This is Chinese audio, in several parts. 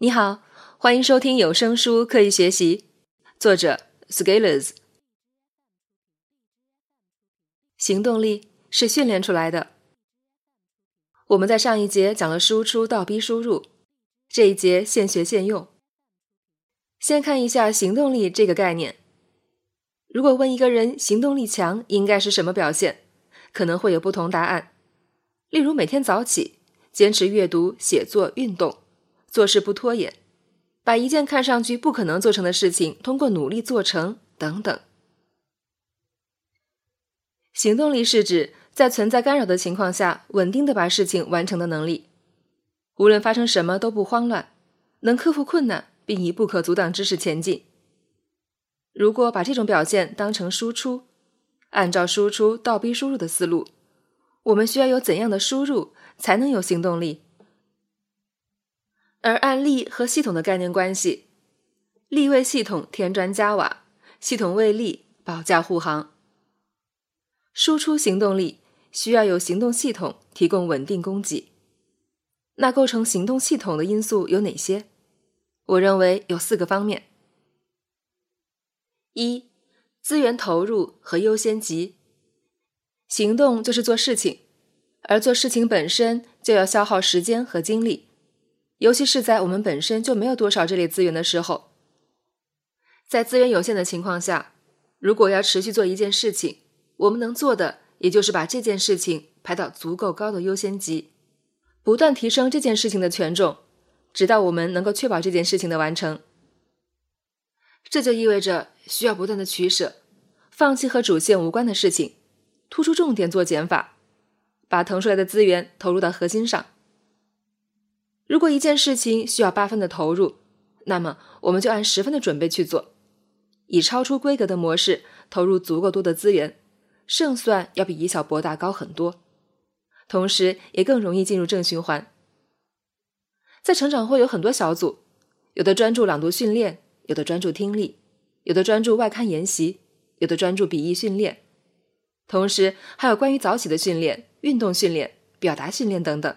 你好，欢迎收听有声书《刻意学习》，作者 Scalers。行动力是训练出来的。我们在上一节讲了输出倒逼输入，这一节现学现用。先看一下行动力这个概念。如果问一个人行动力强应该是什么表现，可能会有不同答案。例如每天早起，坚持阅读、写作、运动。做事不拖延，把一件看上去不可能做成的事情通过努力做成，等等。行动力是指在存在干扰的情况下，稳定的把事情完成的能力。无论发生什么都不慌乱，能克服困难，并以不可阻挡之势前进。如果把这种表现当成输出，按照输出倒逼输入的思路，我们需要有怎样的输入才能有行动力？而案例和系统的概念关系，力为系统添砖加瓦，系统为力保驾护航。输出行动力需要有行动系统提供稳定供给。那构成行动系统的因素有哪些？我认为有四个方面：一、资源投入和优先级。行动就是做事情，而做事情本身就要消耗时间和精力。尤其是在我们本身就没有多少这类资源的时候，在资源有限的情况下，如果要持续做一件事情，我们能做的也就是把这件事情排到足够高的优先级，不断提升这件事情的权重，直到我们能够确保这件事情的完成。这就意味着需要不断的取舍，放弃和主线无关的事情，突出重点做减法，把腾出来的资源投入到核心上。如果一件事情需要八分的投入，那么我们就按十分的准备去做，以超出规格的模式投入足够多的资源，胜算要比以小博大高很多，同时也更容易进入正循环。在成长会有很多小组，有的专注朗读训练，有的专注听力，有的专注外刊研习，有的专注笔译训练，同时还有关于早起的训练、运动训练、表达训练等等。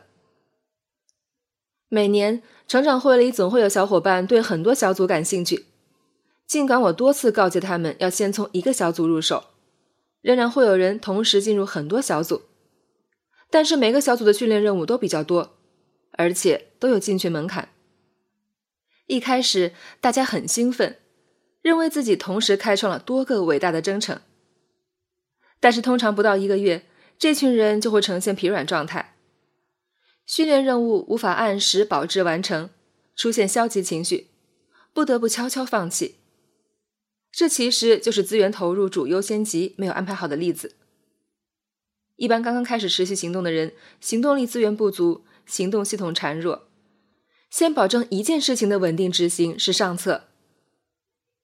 每年成长会里总会有小伙伴对很多小组感兴趣，尽管我多次告诫他们要先从一个小组入手，仍然会有人同时进入很多小组。但是每个小组的训练任务都比较多，而且都有进群门槛。一开始大家很兴奋，认为自己同时开创了多个伟大的征程。但是通常不到一个月，这群人就会呈现疲软状态。训练任务无法按时保质完成，出现消极情绪，不得不悄悄放弃。这其实就是资源投入主优先级没有安排好的例子。一般刚刚开始持续行动的人，行动力资源不足，行动系统孱弱，先保证一件事情的稳定执行是上策。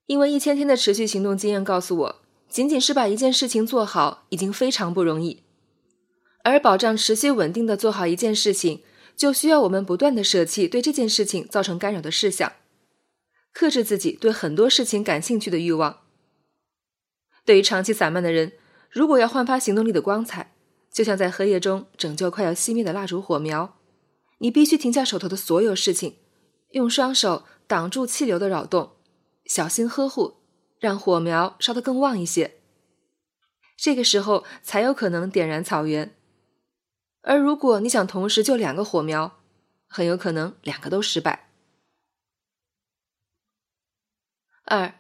因为一千天的持续行动经验告诉我，仅仅是把一件事情做好已经非常不容易。而保障持续稳定的做好一件事情，就需要我们不断的舍弃对这件事情造成干扰的事项，克制自己对很多事情感兴趣的欲望。对于长期散漫的人，如果要焕发行动力的光彩，就像在黑夜中拯救快要熄灭的蜡烛火苗，你必须停下手头的所有事情，用双手挡住气流的扰动，小心呵护，让火苗烧得更旺一些。这个时候才有可能点燃草原。而如果你想同时救两个火苗，很有可能两个都失败。二，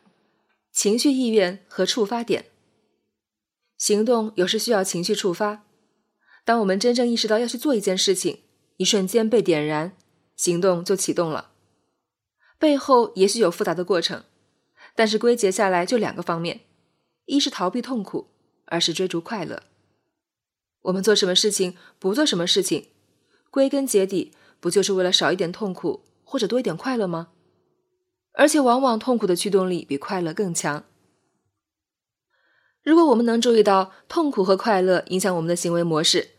情绪意愿和触发点。行动有时需要情绪触发。当我们真正意识到要去做一件事情，一瞬间被点燃，行动就启动了。背后也许有复杂的过程，但是归结下来就两个方面：一是逃避痛苦，二是追逐快乐。我们做什么事情，不做什么事情，归根结底不就是为了少一点痛苦或者多一点快乐吗？而且往往痛苦的驱动力比快乐更强。如果我们能注意到痛苦和快乐影响我们的行为模式，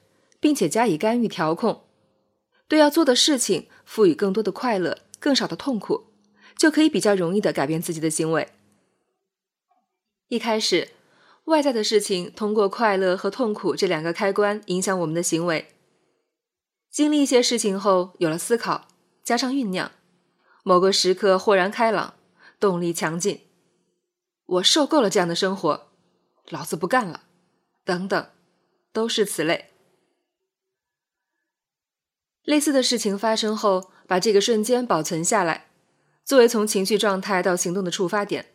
并且加以干预调控，对要做的事情赋予更多的快乐、更少的痛苦，就可以比较容易的改变自己的行为。一开始。外在的事情通过快乐和痛苦这两个开关影响我们的行为。经历一些事情后，有了思考，加上酝酿，某个时刻豁然开朗，动力强劲。我受够了这样的生活，老子不干了，等等，都是此类。类似的事情发生后，把这个瞬间保存下来，作为从情绪状态到行动的触发点。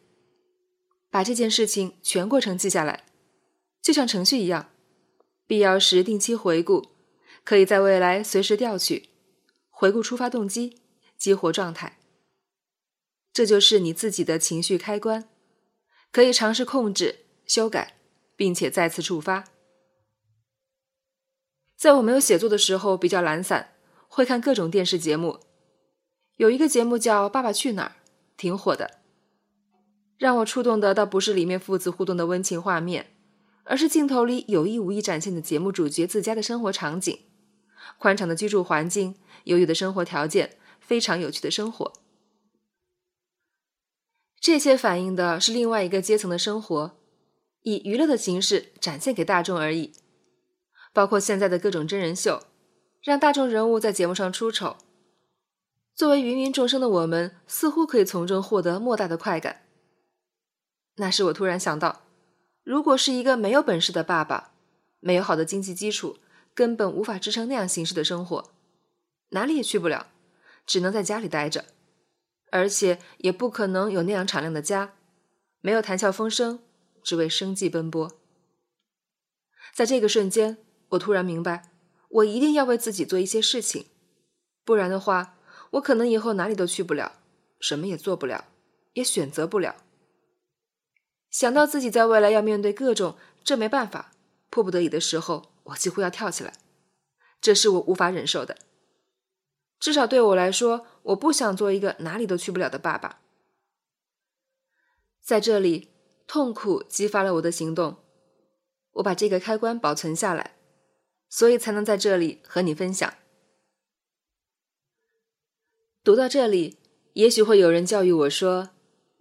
把这件事情全过程记下来，就像程序一样，必要时定期回顾，可以在未来随时调取，回顾出发动机，激活状态。这就是你自己的情绪开关，可以尝试控制、修改，并且再次触发。在我没有写作的时候，比较懒散，会看各种电视节目。有一个节目叫《爸爸去哪儿》，挺火的。让我触动的倒不是里面父子互动的温情画面，而是镜头里有意无意展现的节目主角自家的生活场景：宽敞的居住环境，优越的生活条件，非常有趣的生活。这些反映的是另外一个阶层的生活，以娱乐的形式展现给大众而已。包括现在的各种真人秀，让大众人物在节目上出丑，作为芸芸众生的我们，似乎可以从中获得莫大的快感。那时我突然想到，如果是一个没有本事的爸爸，没有好的经济基础，根本无法支撑那样形式的生活，哪里也去不了，只能在家里待着。而且也不可能有那样敞亮的家，没有谈笑风生，只为生计奔波。在这个瞬间，我突然明白，我一定要为自己做一些事情，不然的话，我可能以后哪里都去不了，什么也做不了，也选择不了。想到自己在未来要面对各种这没办法、迫不得已的时候，我几乎要跳起来，这是我无法忍受的。至少对我来说，我不想做一个哪里都去不了的爸爸。在这里，痛苦激发了我的行动，我把这个开关保存下来，所以才能在这里和你分享。读到这里，也许会有人教育我说：“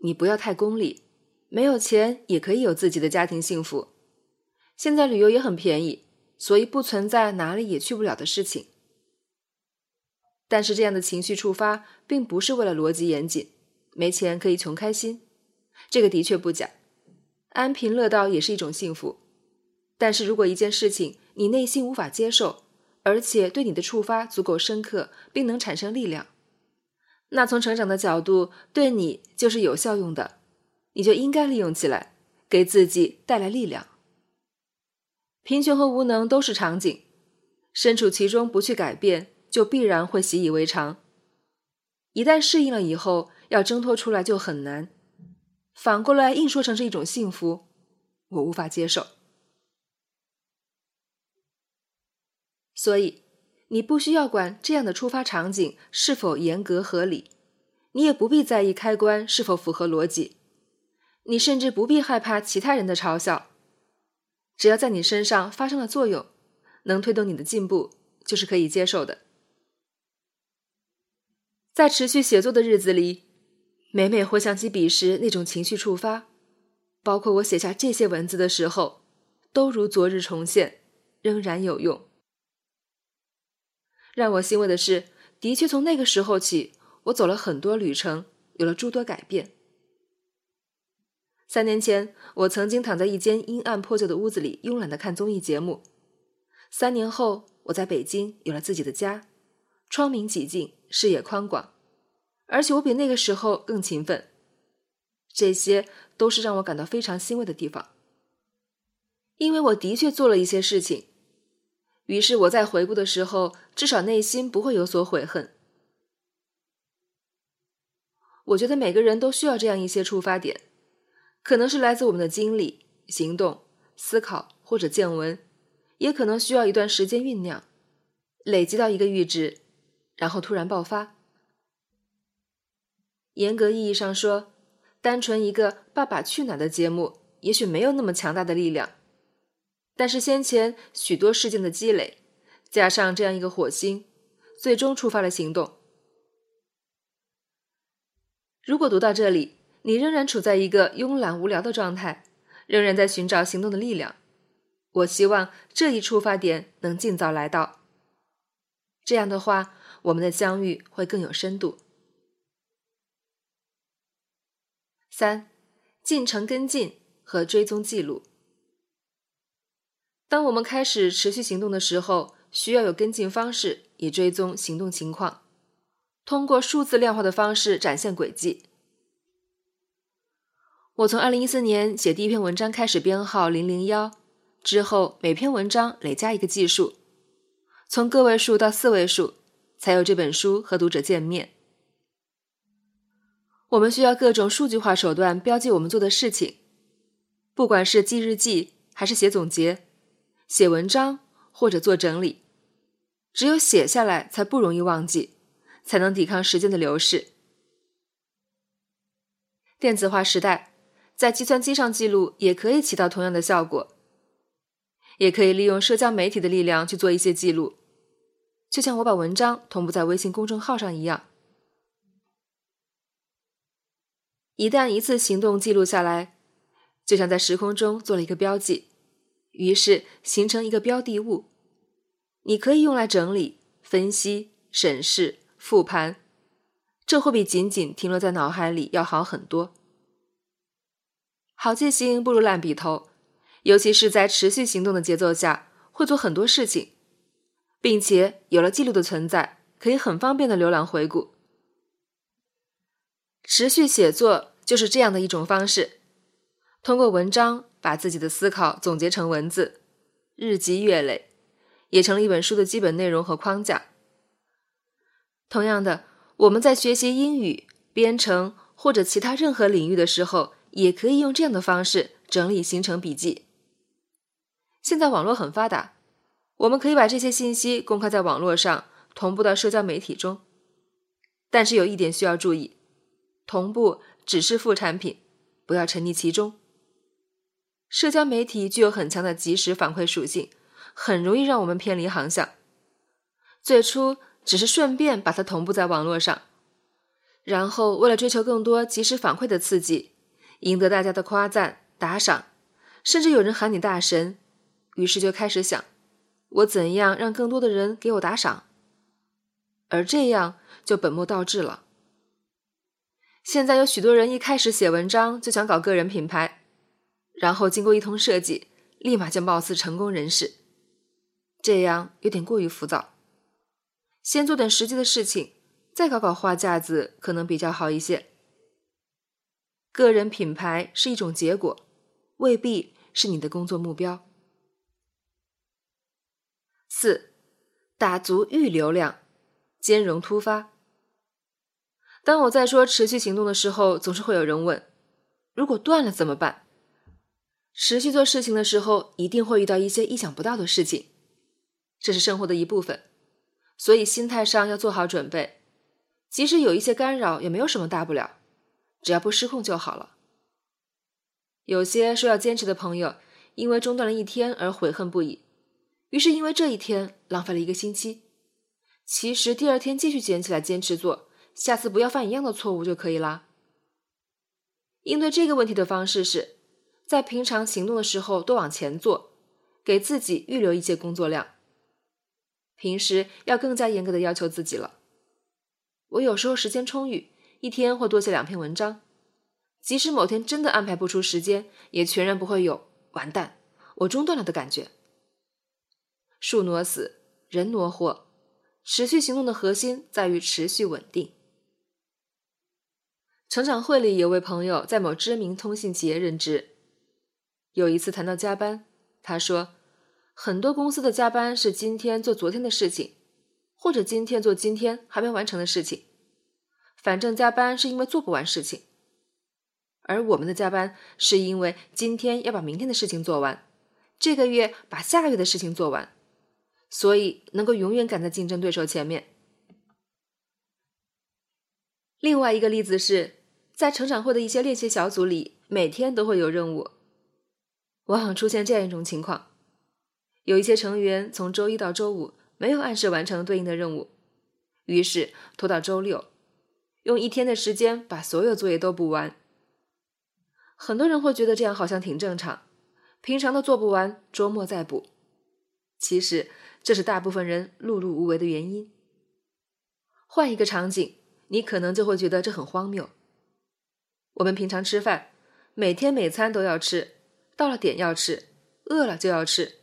你不要太功利，没有钱也可以有自己的家庭幸福。现在旅游也很便宜，所以不存在哪里也去不了的事情。”但是这样的情绪触发，并不是为了逻辑严谨，没钱可以穷开心，这个的确不假，安贫乐道也是一种幸福。但是如果一件事情你内心无法接受，而且对你的触发足够深刻，并能产生力量，那从成长的角度，对你就是有效用的，你就应该利用起来，给自己带来力量。贫穷和无能都是场景，身处其中不去改变。就必然会习以为常，一旦适应了以后，要挣脱出来就很难。反过来硬说成是一种幸福，我无法接受。所以，你不需要管这样的出发场景是否严格合理，你也不必在意开关是否符合逻辑，你甚至不必害怕其他人的嘲笑。只要在你身上发生了作用，能推动你的进步，就是可以接受的。在持续写作的日子里，每每回想起彼时那种情绪触发，包括我写下这些文字的时候，都如昨日重现，仍然有用。让我欣慰的是，的确从那个时候起，我走了很多旅程，有了诸多改变。三年前，我曾经躺在一间阴暗破旧的屋子里，慵懒的看综艺节目。三年后，我在北京有了自己的家。窗明几净，视野宽广，而且我比那个时候更勤奋，这些都是让我感到非常欣慰的地方。因为我的确做了一些事情，于是我在回顾的时候，至少内心不会有所悔恨。我觉得每个人都需要这样一些触发点，可能是来自我们的经历、行动、思考或者见闻，也可能需要一段时间酝酿，累积到一个阈值。然后突然爆发。严格意义上说，单纯一个《爸爸去哪儿》的节目，也许没有那么强大的力量。但是先前许多事件的积累，加上这样一个火星，最终触发了行动。如果读到这里，你仍然处在一个慵懒无聊的状态，仍然在寻找行动的力量，我希望这一出发点能尽早来到。这样的话。我们的相遇会更有深度。三、进程跟进和追踪记录。当我们开始持续行动的时候，需要有跟进方式以追踪行动情况，通过数字量化的方式展现轨迹。我从二零一四年写第一篇文章开始编号零零幺，之后每篇文章累加一个计数，从个位数到四位数，才有这本书和读者见面。我们需要各种数据化手段标记我们做的事情，不管是记日记还是写总结、写文章或者做整理，只有写下来才不容易忘记，才能抵抗时间的流逝。电子化时代。在计算机上记录也可以起到同样的效果，也可以利用社交媒体的力量去做一些记录，就像我把文章同步在微信公众号上一样。一旦一次行动记录下来，就像在时空中做了一个标记，于是形成一个标的物，你可以用来整理、分析、审视、复盘，这会比仅仅停留在脑海里要好很多。好记性不如烂笔头，尤其是在持续行动的节奏下，会做很多事情，并且有了记录的存在，可以很方便的浏览回顾。持续写作就是这样的一种方式，通过文章把自己的思考总结成文字，日积月累，也成了一本书的基本内容和框架。同样的，我们在学习英语、编程或者其他任何领域的时候。也可以用这样的方式整理行程笔记。现在网络很发达，我们可以把这些信息公开在网络上，同步到社交媒体中。但是有一点需要注意：同步只是副产品，不要沉溺其中。社交媒体具有很强的即时反馈属性，很容易让我们偏离航向。最初只是顺便把它同步在网络上，然后为了追求更多即时反馈的刺激。赢得大家的夸赞、打赏，甚至有人喊你大神，于是就开始想：我怎样让更多的人给我打赏？而这样就本末倒置了。现在有许多人一开始写文章就想搞个人品牌，然后经过一通设计，立马就貌似成功人士，这样有点过于浮躁。先做点实际的事情，再搞搞花架子，可能比较好一些。个人品牌是一种结果，未必是你的工作目标。四，打足预流量，兼容突发。当我在说持续行动的时候，总是会有人问：如果断了怎么办？持续做事情的时候，一定会遇到一些意想不到的事情，这是生活的一部分，所以心态上要做好准备。即使有一些干扰，也没有什么大不了。只要不失控就好了。有些说要坚持的朋友，因为中断了一天而悔恨不已，于是因为这一天浪费了一个星期。其实第二天继续捡起来坚持做，下次不要犯一样的错误就可以啦。应对这个问题的方式是，在平常行动的时候多往前做，给自己预留一些工作量。平时要更加严格的要求自己了。我有时候时间充裕。一天或多写两篇文章，即使某天真的安排不出时间，也全然不会有“完蛋，我中断了”的感觉。树挪死，人挪活，持续行动的核心在于持续稳定。成长会里有位朋友在某知名通信企业任职，有一次谈到加班，他说，很多公司的加班是今天做昨天的事情，或者今天做今天还没完成的事情。反正加班是因为做不完事情，而我们的加班是因为今天要把明天的事情做完，这个月把下个月的事情做完，所以能够永远赶在竞争对手前面。另外一个例子是在成长会的一些练习小组里，每天都会有任务，往往出现这样一种情况：有一些成员从周一到周五没有按时完成对应的任务，于是拖到周六。用一天的时间把所有作业都补完，很多人会觉得这样好像挺正常，平常都做不完，周末再补。其实这是大部分人碌碌无为的原因。换一个场景，你可能就会觉得这很荒谬。我们平常吃饭，每天每餐都要吃，到了点要吃，饿了就要吃。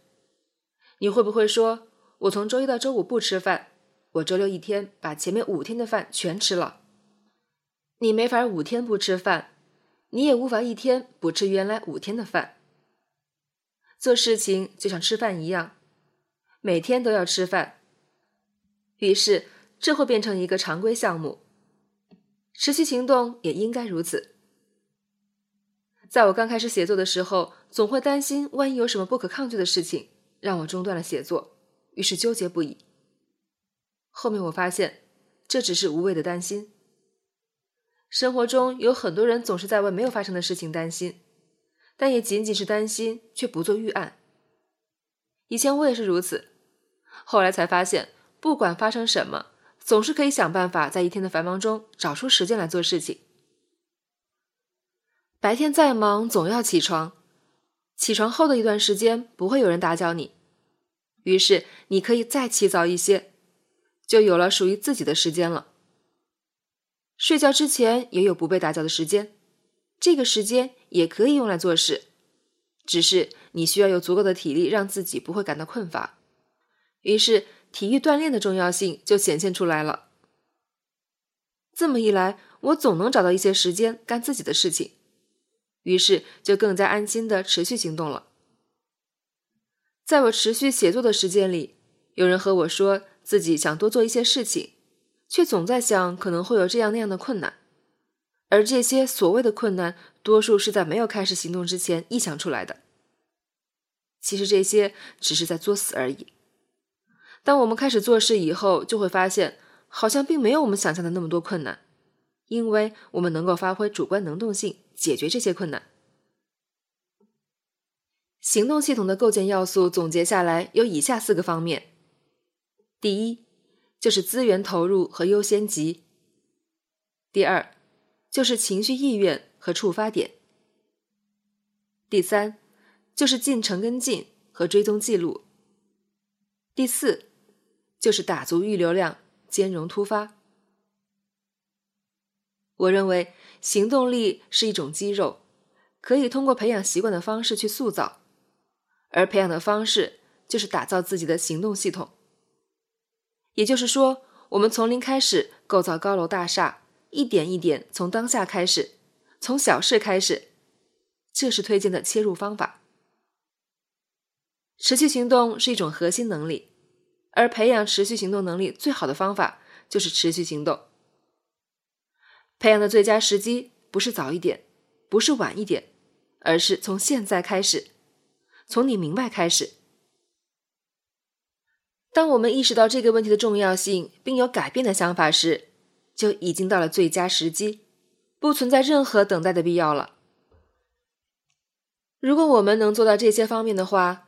你会不会说，我从周一到周五不吃饭，我周六一天把前面五天的饭全吃了？你没法五天不吃饭，你也无法一天不吃原来五天的饭。做事情就像吃饭一样，每天都要吃饭，于是这会变成一个常规项目。持续行动也应该如此。在我刚开始写作的时候，总会担心万一有什么不可抗拒的事情。让我中断了写作，于是纠结不已。后面我发现，这只是无谓的担心。生活中有很多人总是在为没有发生的事情担心，但也仅仅是担心，却不做预案。以前我也是如此，后来才发现，不管发生什么，总是可以想办法在一天的繁忙中找出时间来做事情。白天再忙，总要起床。起床后的一段时间不会有人打搅你，于是你可以再起早一些，就有了属于自己的时间了。睡觉之前也有不被打搅的时间，这个时间也可以用来做事，只是你需要有足够的体力，让自己不会感到困乏。于是体育锻炼的重要性就显现出来了。这么一来，我总能找到一些时间干自己的事情。于是就更加安心的持续行动了。在我持续写作的时间里，有人和我说自己想多做一些事情，却总在想可能会有这样那样的困难，而这些所谓的困难，多数是在没有开始行动之前臆想出来的。其实这些只是在作死而已。当我们开始做事以后，就会发现好像并没有我们想象的那么多困难，因为我们能够发挥主观能动性。解决这些困难。行动系统的构建要素总结下来有以下四个方面：第一，就是资源投入和优先级；第二，就是情绪意愿和触发点；第三，就是进程跟进和追踪记录；第四，就是打足预留量，兼容突发。我认为行动力是一种肌肉，可以通过培养习惯的方式去塑造，而培养的方式就是打造自己的行动系统。也就是说，我们从零开始构造高楼大厦，一点一点从当下开始，从小事开始，这是推荐的切入方法。持续行动是一种核心能力，而培养持续行动能力最好的方法就是持续行动。培养的最佳时机不是早一点，不是晚一点，而是从现在开始，从你明白开始。当我们意识到这个问题的重要性，并有改变的想法时，就已经到了最佳时机，不存在任何等待的必要了。如果我们能做到这些方面的话，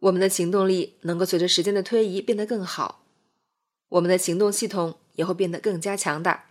我们的行动力能够随着时间的推移变得更好，我们的行动系统也会变得更加强大。